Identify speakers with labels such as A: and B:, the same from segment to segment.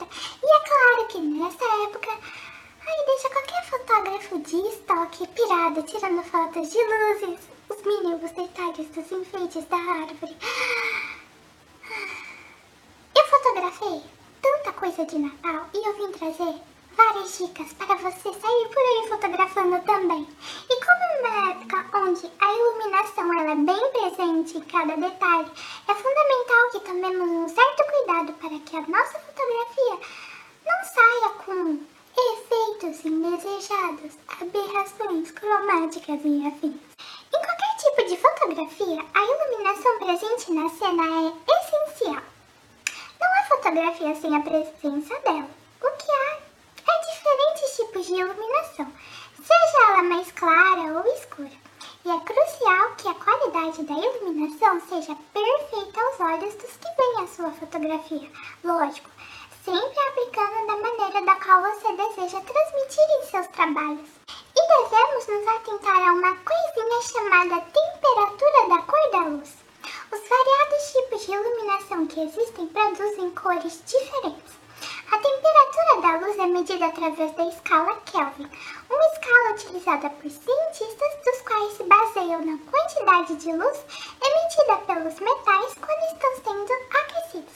A: E é claro que nessa época, aí deixa qualquer fotógrafo de estoque pirado tirando fotos de luzes, os mínimos detalhes dos enfeites da árvore. Eu fotografei tanta coisa de Natal e eu vim trazer várias dicas para você sair por aí fotografando também. Época onde a iluminação ela é bem presente em cada detalhe, é fundamental que tomemos um certo cuidado para que a nossa fotografia não saia com efeitos indesejados, aberrações cromáticas e afins. Em qualquer tipo de fotografia, a iluminação presente na cena é essencial. Não há fotografia sem a presença dela. O que há é diferentes tipos de iluminação, seja ela mais clara ou escura. E é crucial que a qualidade da iluminação seja perfeita aos olhos dos que veem a sua fotografia. Lógico, sempre aplicando da maneira da qual você deseja transmitir em seus trabalhos. E devemos nos atentar a uma coisinha chamada temperatura da cor da luz. Os variados tipos de iluminação que existem produzem cores diferentes. A temperatura da luz é medida através da escala Kelvin, uma escala utilizada por cientistas dos quais se baseiam na quantidade de luz emitida pelos metais quando estão sendo aquecidos.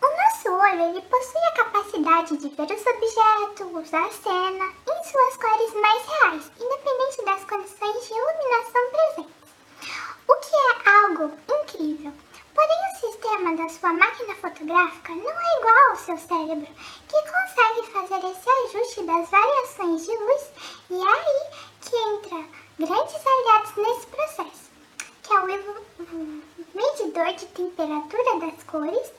A: O nosso olho ele possui a capacidade de ver os objetos, a cena, em suas cores mais reais, independente das condições de iluminação presentes. O que é algo incrível. Porém, o sistema da sua máquina fotográfica não é igual ao seu cérebro, que consegue fazer esse ajuste das variações de luz, e é aí que entra grandes aliados nesse processo, que é o medidor de temperatura das cores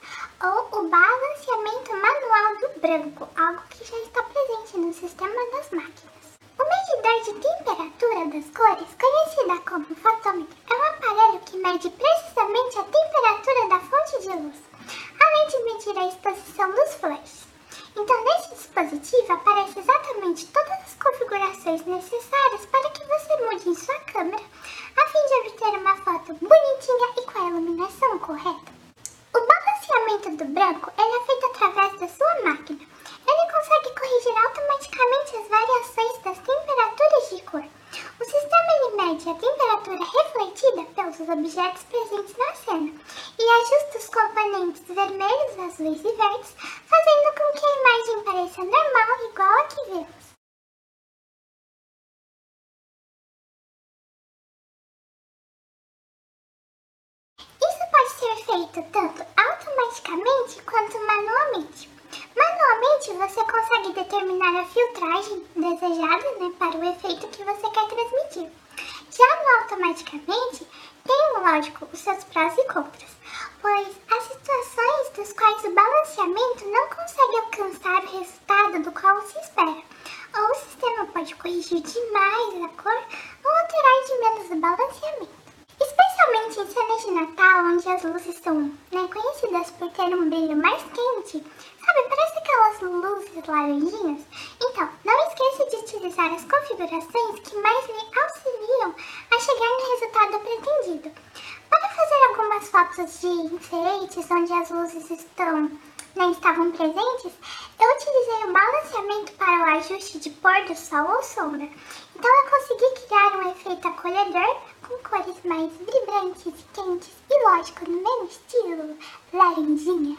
A: ou o balanceamento manual do branco, algo que já está presente no sistema das máquinas. O medidor de temperatura das cores, conhecida como fotômetro, é um aparelho que mede precisamente a temperatura da fonte de luz, além de medir a exposição dos flashes. Então, nesse dispositivo aparecem exatamente todas as configurações necessárias para que você mude em sua câmera, a fim de obter uma foto bonitinha e com a iluminação correta. O balanceamento do branco é feito através da sua máquina. Ele consegue corrigir automaticamente as variações das temperaturas de cor. O sistema ele mede a temperatura refletida pelos na cena e ajusta os componentes vermelhos, azuis e verdes, fazendo com que a imagem pareça normal igual a que vemos. Isso pode ser feito tanto automaticamente quanto manualmente. Manualmente você consegue determinar a filtragem desejada né, para o efeito que você quer transmitir. Já automaticamente, tem, lógico, os seus prós e contras, pois há situações das quais o balanceamento não consegue alcançar o resultado do qual se espera, ou o sistema pode corrigir demais a cor ou alterar de menos o balanceamento. Especialmente em cenas de Natal, onde as luzes são né, conhecidas por ter um brilho mais quente, sabe, parece aquelas luzes laranjinhas? Então, não esqueça de utilizar as configurações que mais lhe auxiliam a chegar no resultado pretendido. Para fazer algumas fotos de enfeites onde as luzes estão, né, estavam presentes, eu utilizei o balanceamento para o ajuste de pôr do sol ou sombra. Então eu consegui criar um efeito acolhedor com cores mais vibrantes quentes e lógico, no mesmo estilo laranjinha.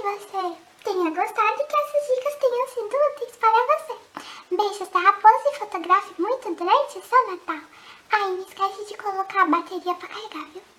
A: Que você tenha gostado e que essas dicas tenham sido úteis para você. Beijos da raposa e fotografe muito durante o seu Natal. Ai, não esquece de colocar a bateria para carregar, viu?